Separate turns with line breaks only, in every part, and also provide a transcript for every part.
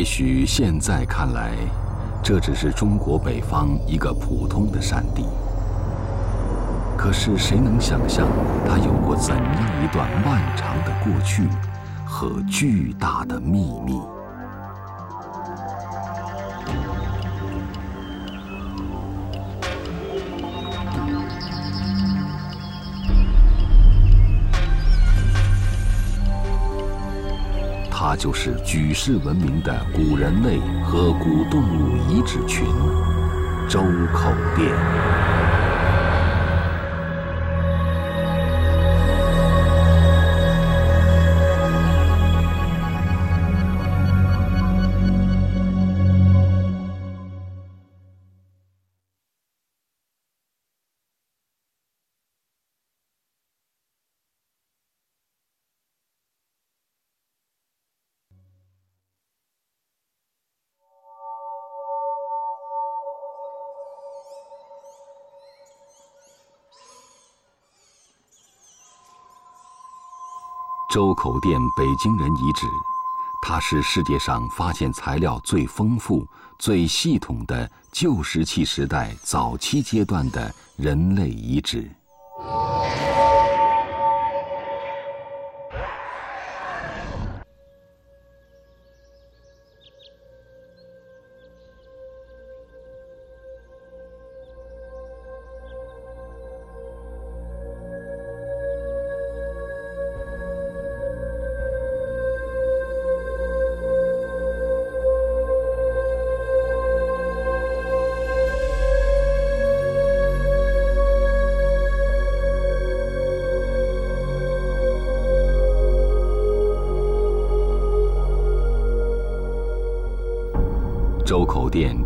也许现在看来，这只是中国北方一个普通的山地。可是谁能想象它有过怎样一段漫长的过去和巨大的秘密？就是举世闻名的古人类和古动物遗址群——周口店。周口店北京人遗址，它是世界上发现材料最丰富、最系统的旧石器时代早期阶段的人类遗址。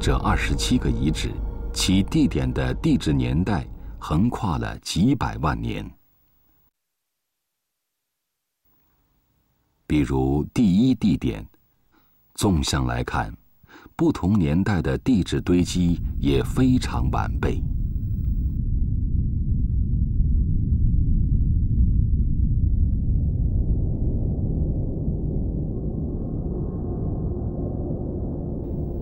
这二十七个遗址，其地点的地质年代横跨了几百万年。比如第一地点，纵向来看，不同年代的地质堆积也非常完备。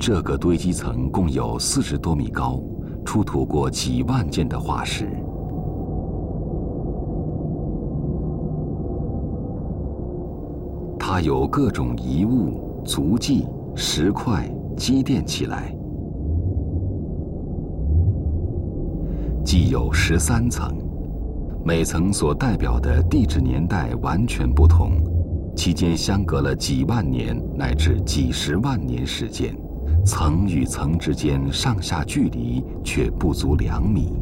这个堆积层共有四十多米高，出土过几万件的化石。它有各种遗物、足迹、石块积淀起来，既有十三层，每层所代表的地质年代完全不同，期间相隔了几万年乃至几十万年时间。层与层之间上下距离却不足两米，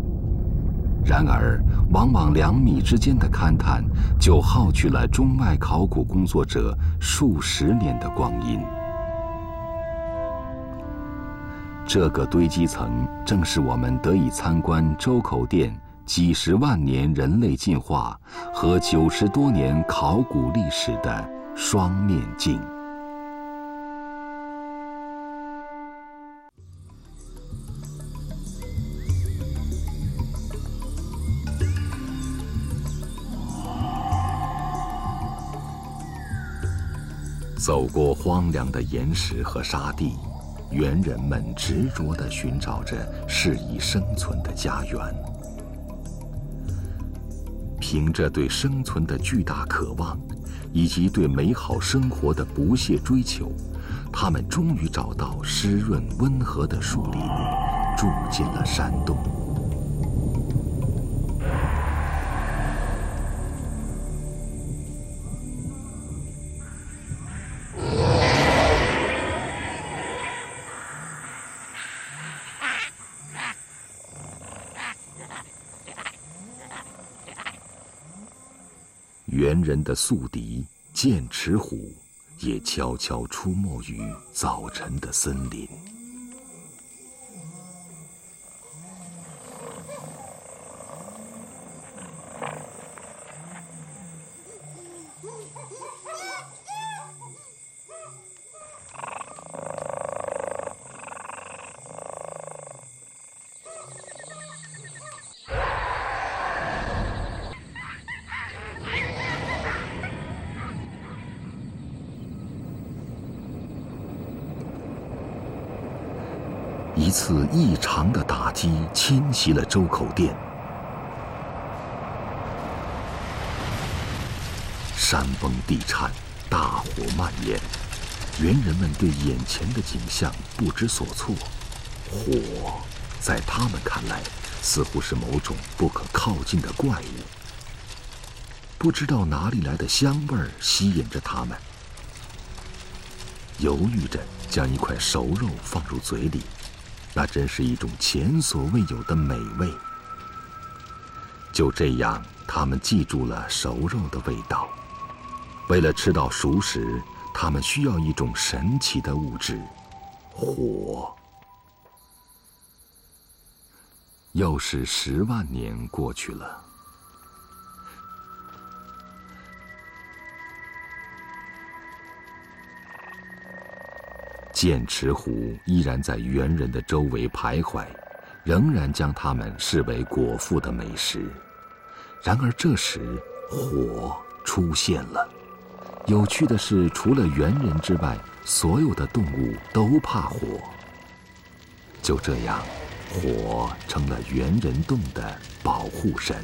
然而往往两米之间的勘探就耗去了中外考古工作者数十年的光阴。这个堆积层正是我们得以参观周口店几十万年人类进化和九十多年考古历史的双面镜。走过荒凉的岩石和沙地，猿人们执着地寻找着适宜生存的家园。凭着对生存的巨大渴望，以及对美好生活的不懈追求，他们终于找到湿润温和的树林，住进了山洞。前人的宿敌剑齿虎，也悄悄出没于早晨的森林。次异常的打击侵袭了周口店，山崩地颤，大火蔓延，猿人们对眼前的景象不知所措。火，在他们看来，似乎是某种不可靠近的怪物。不知道哪里来的香味儿吸引着他们，犹豫着将一块熟肉放入嘴里。那真是一种前所未有的美味。就这样，他们记住了熟肉的味道。为了吃到熟食，他们需要一种神奇的物质——火。又是十万年过去了。剑齿虎依然在猿人的周围徘徊，仍然将他们视为果腹的美食。然而这时，火出现了。有趣的是，除了猿人之外，所有的动物都怕火。就这样，火成了猿人洞的保护神。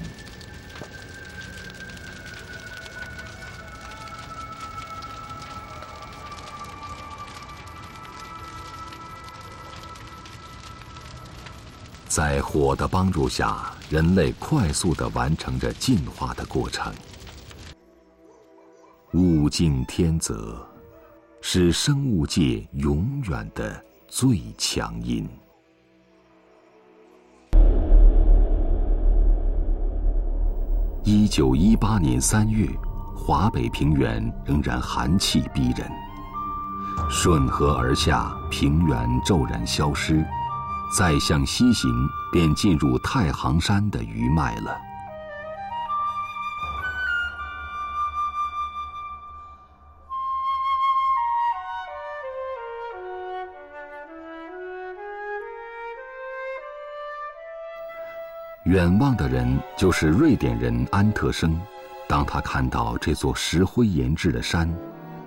在火的帮助下，人类快速的完成着进化的过程。物竞天择，是生物界永远的最强音。一九一八年三月，华北平原仍然寒气逼人，顺河而下，平原骤然消失。再向西行，便进入太行山的余脉了。远望的人就是瑞典人安特生，当他看到这座石灰岩制的山，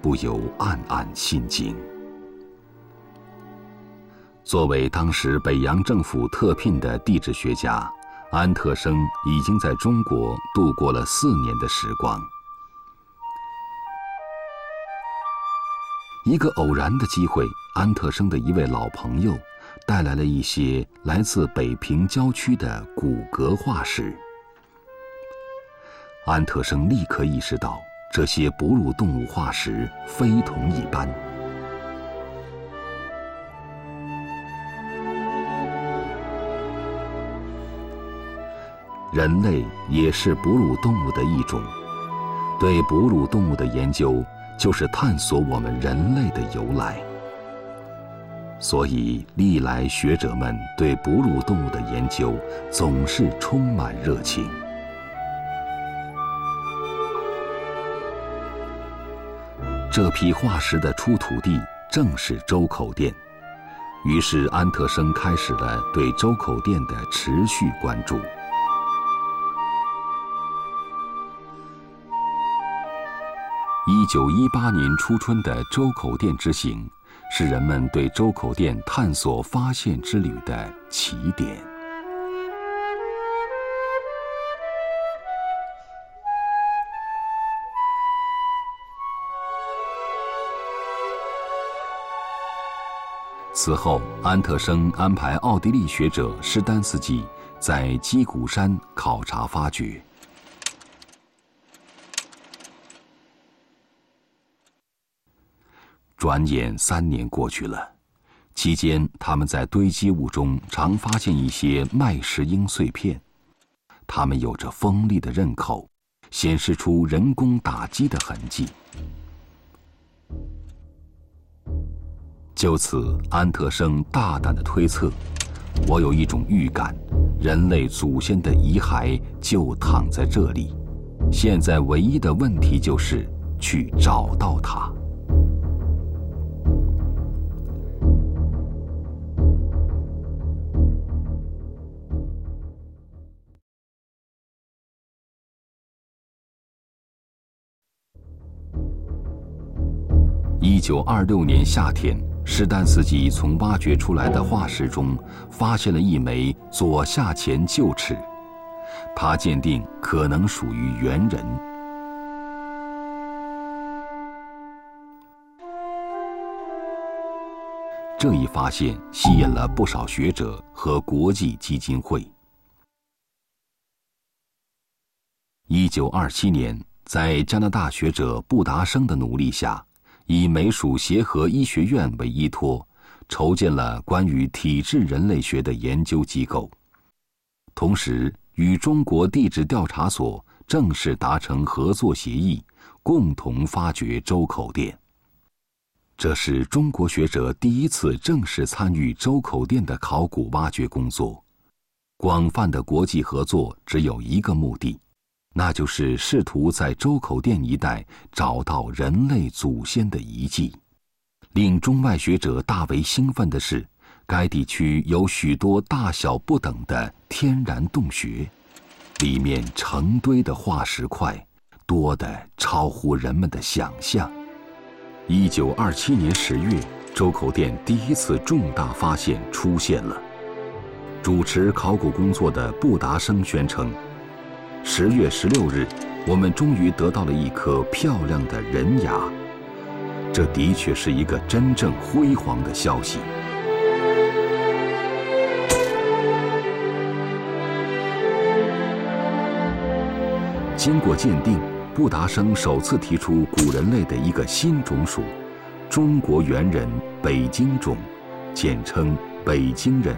不由暗暗心惊。作为当时北洋政府特聘的地质学家，安特生已经在中国度过了四年的时光。一个偶然的机会，安特生的一位老朋友带来了一些来自北平郊区的骨骼化石。安特生立刻意识到，这些哺乳动物化石非同一般。人类也是哺乳动物的一种，对哺乳动物的研究就是探索我们人类的由来。所以，历来学者们对哺乳动物的研究总是充满热情。这批化石的出土地正是周口店，于是安特生开始了对周口店的持续关注。一九一八年初春的周口店之行，是人们对周口店探索发现之旅的起点。此后，安特生安排奥地利学者施丹斯基在基谷山考察发掘。转眼三年过去了，期间他们在堆积物中常发现一些麦石英碎片，它们有着锋利的刃口，显示出人工打击的痕迹。就此，安特生大胆的推测：我有一种预感，人类祖先的遗骸就躺在这里，现在唯一的问题就是去找到它。一九二六年夏天，施丹斯基从挖掘出来的化石中发现了一枚左下前臼齿，他鉴定可能属于猿人。这一发现吸引了不少学者和国际基金会。一九二七年，在加拿大学者布达生的努力下。以美属协和医学院为依托，筹建了关于体质人类学的研究机构，同时与中国地质调查所正式达成合作协议，共同发掘周口店。这是中国学者第一次正式参与周口店的考古挖掘工作。广泛的国际合作只有一个目的。那就是试图在周口店一带找到人类祖先的遗迹。令中外学者大为兴奋的是，该地区有许多大小不等的天然洞穴，里面成堆的化石块，多得超乎人们的想象。一九二七年十月，周口店第一次重大发现出现了。主持考古工作的布达生宣称。十月十六日，我们终于得到了一颗漂亮的人牙。这的确是一个真正辉煌的消息。经过鉴定，布达生首次提出古人类的一个新种属——中国猿人北京种，简称北京人，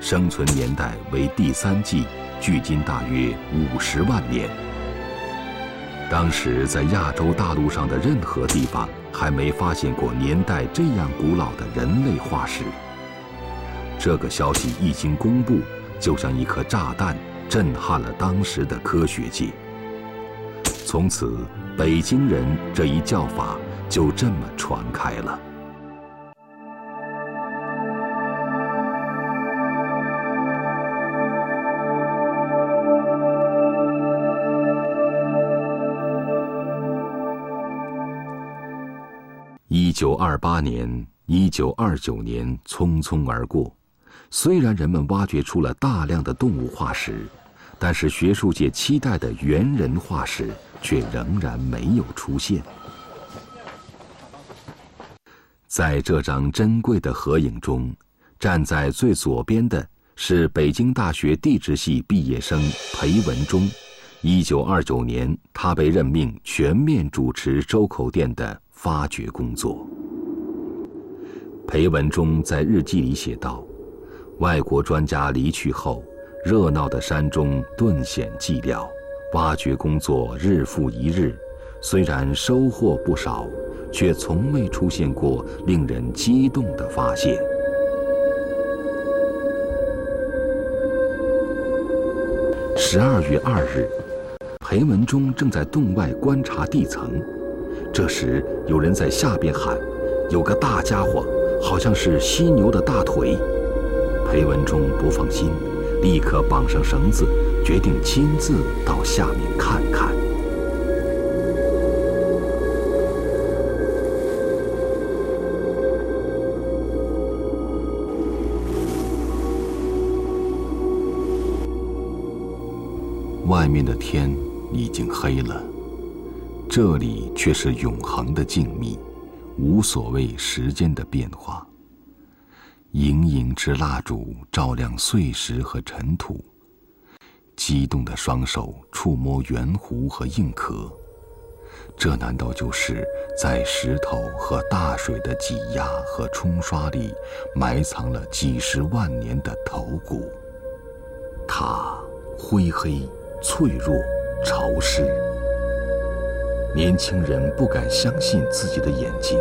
生存年代为第三纪。距今大约五十万年。当时在亚洲大陆上的任何地方还没发现过年代这样古老的人类化石。这个消息一经公布，就像一颗炸弹，震撼了当时的科学界。从此，北京人这一叫法就这么传开了。九二八年、一九二九年匆匆而过，虽然人们挖掘出了大量的动物化石，但是学术界期待的猿人化石却仍然没有出现。在这张珍贵的合影中，站在最左边的是北京大学地质系毕业生裴文中。一九二九年，他被任命全面主持周口店的。发掘工作。裴文中在日记里写道：“外国专家离去后，热闹的山中顿显寂寥，挖掘工作日复一日，虽然收获不少，却从未出现过令人激动的发现。”十二月二日，裴文中正在洞外观察地层。这时，有人在下边喊：“有个大家伙，好像是犀牛的大腿。”裴文中不放心，立刻绑上绳子，决定亲自到下面看看。外面的天已经黑了。这里却是永恒的静谧，无所谓时间的变化。盈盈之蜡烛照亮碎石和尘土，激动的双手触摸圆弧和硬壳，这难道就是在石头和大水的挤压和冲刷里埋藏了几十万年的头骨？它灰黑、脆弱、潮湿。年轻人不敢相信自己的眼睛。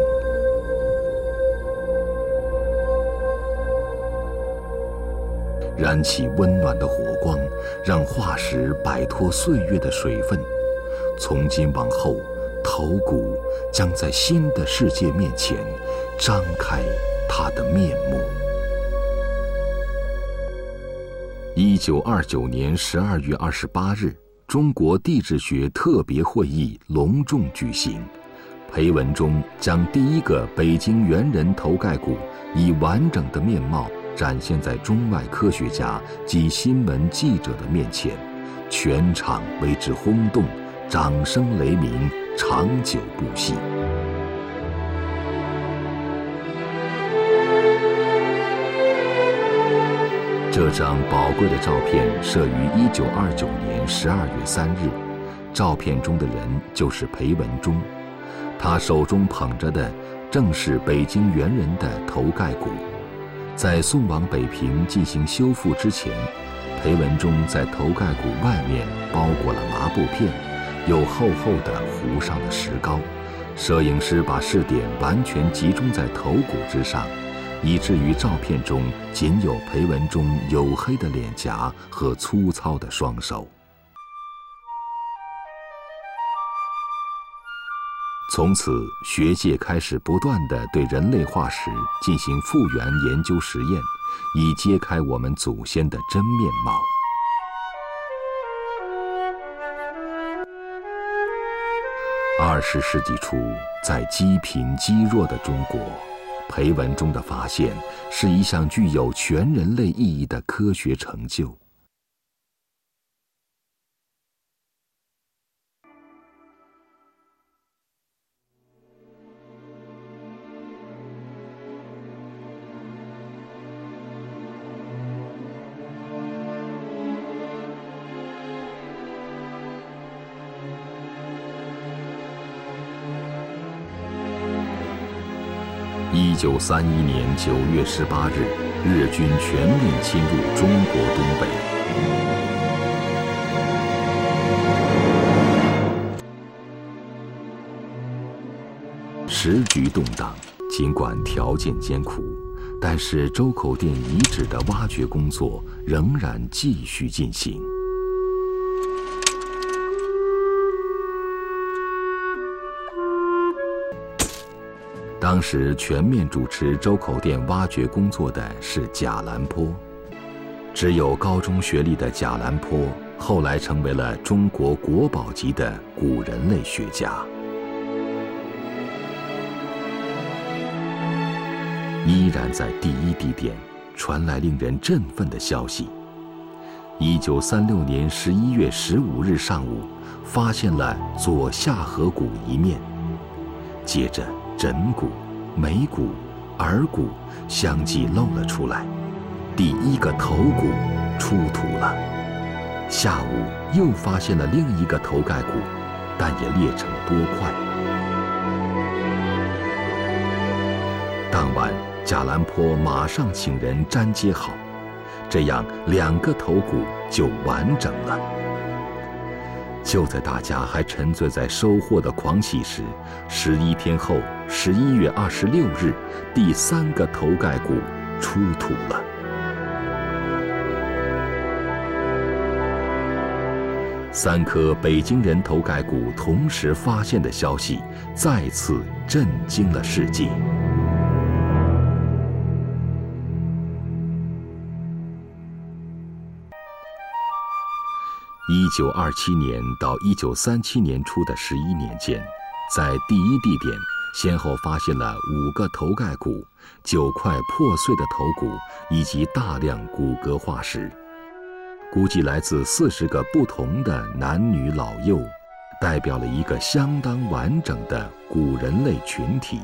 燃起温暖的火光，让化石摆脱岁月的水分。从今往后，头骨将在新的世界面前张开它的面目。一九二九年十二月二十八日。中国地质学特别会议隆重举行，裴文中将第一个北京猿人头盖骨以完整的面貌展现在中外科学家及新闻记者的面前，全场为之轰动，掌声雷鸣，长久不息。这张宝贵的照片摄于1929年12月3日，照片中的人就是裴文中。他手中捧着的正是北京猿人的头盖骨，在送往北平进行修复之前，裴文中在头盖骨外面包裹了麻布片，又厚厚的糊上了石膏。摄影师把视点完全集中在头骨之上，以至于照片中仅有裴文中黝黑的脸颊和粗糙的双手。从此，学界开始不断地对人类化石进行复原研究实验，以揭开我们祖先的真面貌。二十世纪初，在积贫积弱的中国，裴文中的发现是一项具有全人类意义的科学成就。九三一年九月十八日，日军全面侵入中国东北，时局动荡。尽管条件艰苦，但是周口店遗址的挖掘工作仍然继续进行。当时全面主持周口店挖掘工作的是贾兰坡，只有高中学历的贾兰坡后来成为了中国国宝级的古人类学家。依然在第一地点传来令人振奋的消息：一九三六年十一月十五日上午，发现了左下颌骨一面，接着。枕骨、眉骨、耳骨相继露了出来，第一个头骨出土了。下午又发现了另一个头盖骨，但也裂成多块。当晚，贾兰坡马上请人粘接好，这样两个头骨就完整了。就在大家还沉醉在收获的狂喜时，十一天后，十一月二十六日，第三个头盖骨出土了。三颗北京人头盖骨同时发现的消息，再次震惊了世界。一九二七年到一九三七年初的十一年间，在第一地点先后发现了五个头盖骨、九块破碎的头骨以及大量骨骼化石，估计来自四十个不同的男女老幼，代表了一个相当完整的古人类群体。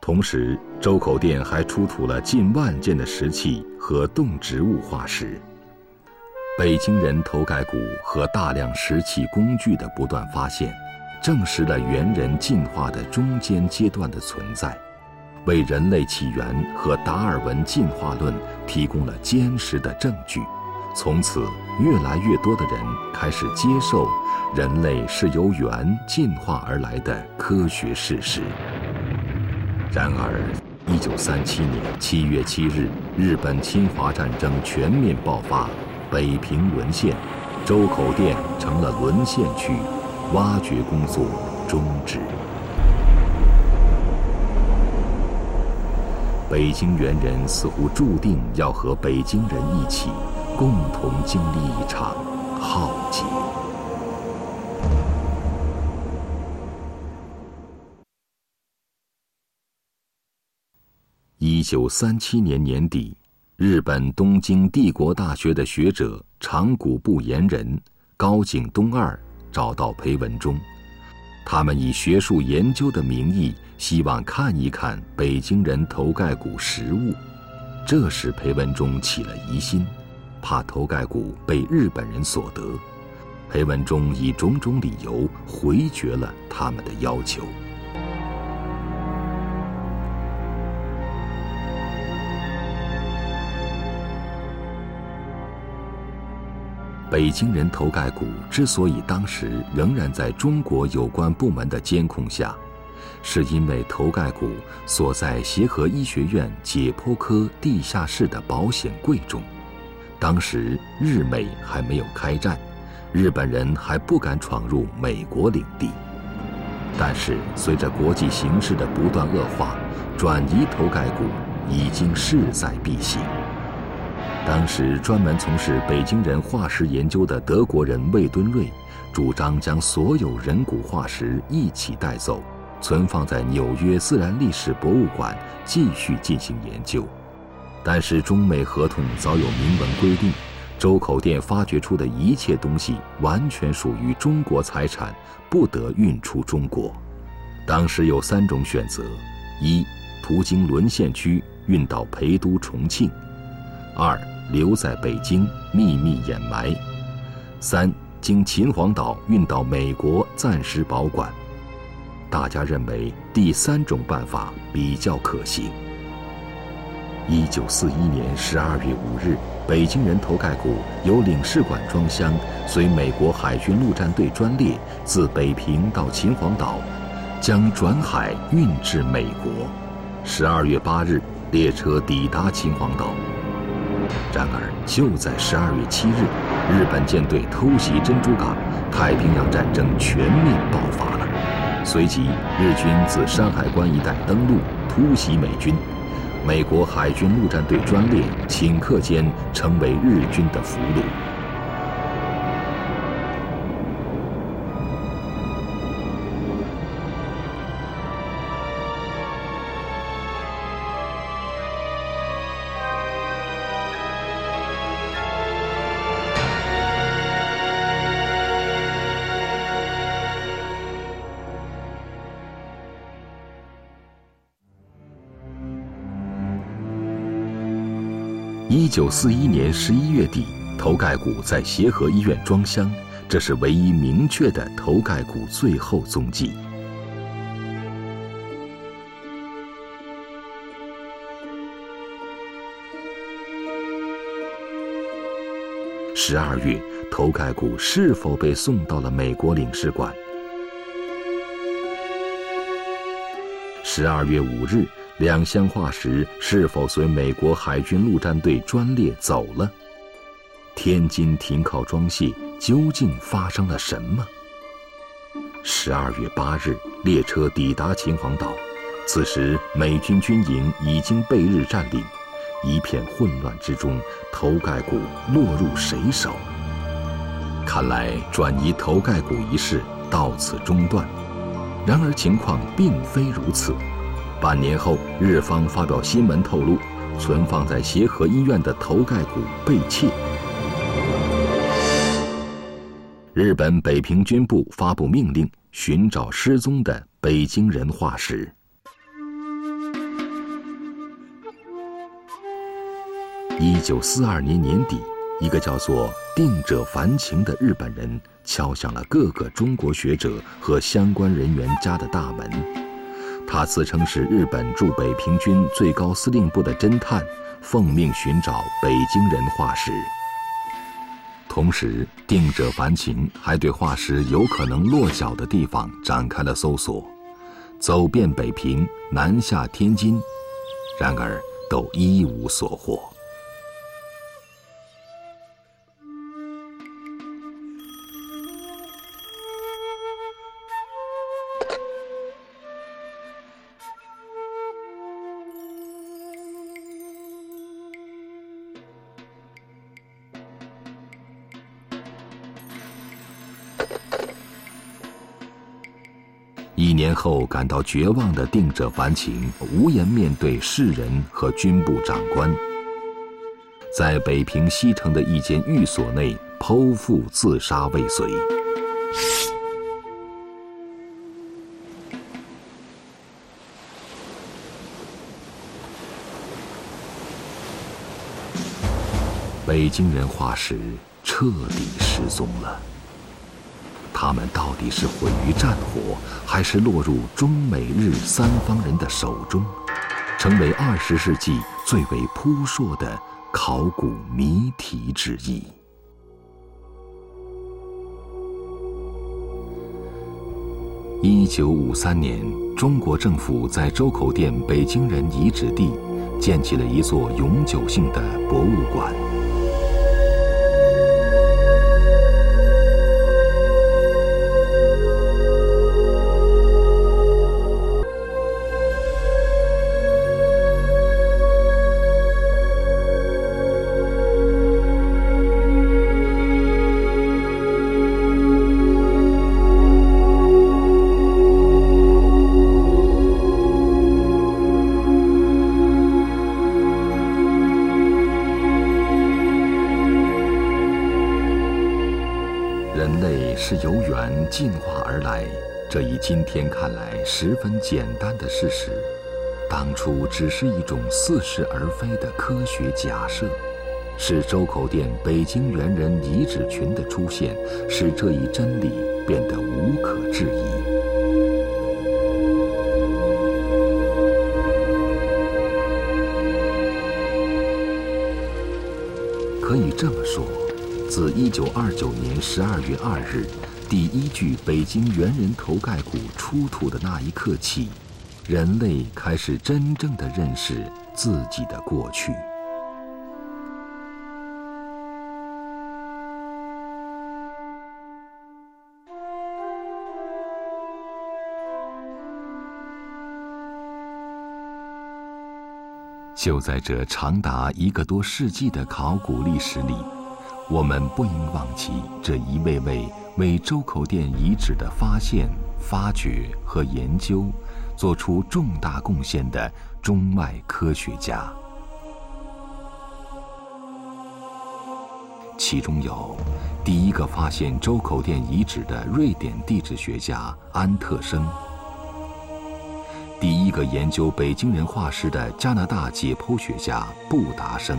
同时，周口店还出土了近万件的石器和动植物化石。北京人头盖骨和大量石器工具的不断发现，证实了猿人进化的中间阶段的存在，为人类起源和达尔文进化论提供了坚实的证据。从此，越来越多的人开始接受人类是由猿进化而来的科学事实。然而，1937年7月7日，日本侵华战争全面爆发。北平沦陷，周口店成了沦陷区，挖掘工作终止。北京猿人似乎注定要和北京人一起，共同经历一场浩劫。一九三七年年底，日本东京帝国大学的学者长谷部言人、高井东二找到裴文中，他们以学术研究的名义，希望看一看北京人头盖骨实物。这使裴文中起了疑心，怕头盖骨被日本人所得。裴文中以种种理由回绝了他们的要求。北京人头盖骨之所以当时仍然在中国有关部门的监控下，是因为头盖骨锁在协和医学院解剖科地下室的保险柜中。当时日美还没有开战，日本人还不敢闯入美国领地。但是随着国际形势的不断恶化，转移头盖骨已经势在必行。当时专门从事北京人化石研究的德国人魏敦瑞，主张将所有人骨化石一起带走，存放在纽约自然历史博物馆继续进行研究。但是中美合同早有明文规定，周口店发掘出的一切东西完全属于中国财产，不得运出中国。当时有三种选择：一，途经沦陷区运到陪都重庆；二，留在北京秘密掩埋，三经秦皇岛运到美国暂时保管。大家认为第三种办法比较可行。一九四一年十二月五日，北京人头盖骨由领事馆装箱，随美国海军陆战队专列自北平到秦皇岛，将转海运至美国。十二月八日，列车抵达秦皇岛。然而，就在十二月七日，日本舰队偷袭珍珠港，太平洋战争全面爆发了。随即，日军自山海关一带登陆，突袭美军。美国海军陆战队专列顷刻间成为日军的俘虏。九四一年十一月底，头盖骨在协和医院装箱，这是唯一明确的头盖骨最后踪迹。十二月，头盖骨是否被送到了美国领事馆？十二月五日。两箱化石是否随美国海军陆战队专列走了？天津停靠装卸究竟发生了什么？十二月八日，列车抵达秦皇岛，此时美军军营已经被日占领，一片混乱之中，头盖骨落入谁手？看来转移头盖骨一事到此中断。然而情况并非如此。半年后，日方发表新闻透露，存放在协和医院的头盖骨被窃。日本北平军部发布命令，寻找失踪的北京人化石。一九四二年年底，一个叫做定者凡情的日本人敲响了各个中国学者和相关人员家的大门。他自称是日本驻北平军最高司令部的侦探，奉命寻找北京人化石。同时，定者繁琴还对化石有可能落脚的地方展开了搜索，走遍北平，南下天津，然而都一无所获。一年后感到绝望的定者凡情，无颜面对世人和军部长官，在北平西城的一间寓所内剖腹自杀未遂。北京人化石彻底失踪了。他们到底是毁于战火，还是落入中美日三方人的手中，成为二十世纪最为扑朔的考古谜题之一？一九五三年，中国政府在周口店北京人遗址地建起了一座永久性的博物馆。进化而来，这一今天看来十分简单的事实，当初只是一种似是而非的科学假设，是周口店北京猿人遗址群的出现，使这一真理变得无可置疑。可以这么说，自一九二九年十二月二日。第一具北京猿人头盖骨出土的那一刻起，人类开始真正的认识自己的过去。就在这长达一个多世纪的考古历史里，我们不应忘记这一位位。为周口店遗址的发现、发掘和研究做出重大贡献的中外科学家，其中有第一个发现周口店遗址的瑞典地质学家安特生，第一个研究北京人化石的加拿大解剖学家布达生。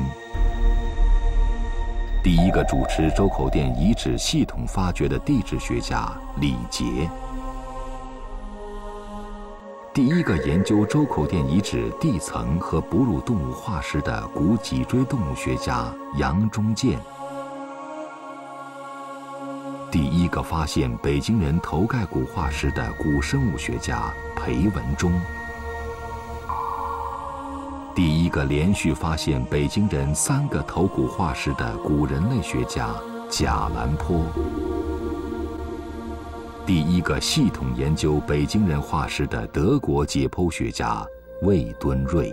第一个主持周口店遗址系统发掘的地质学家李杰，第一个研究周口店遗址地层和哺乳动物化石的古脊椎动物学家杨忠建，第一个发现北京人头盖骨化石的古生物学家裴文中。第一个连续发现北京人三个头骨化石的古人类学家贾兰坡，第一个系统研究北京人化石的德国解剖学家魏敦瑞。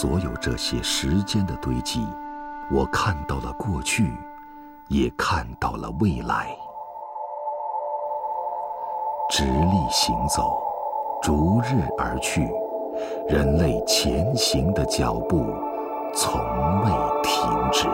所有这些时间的堆积，我看到了过去，也看到了未来。直立行走，逐日而去，人类前行的脚步从未停止。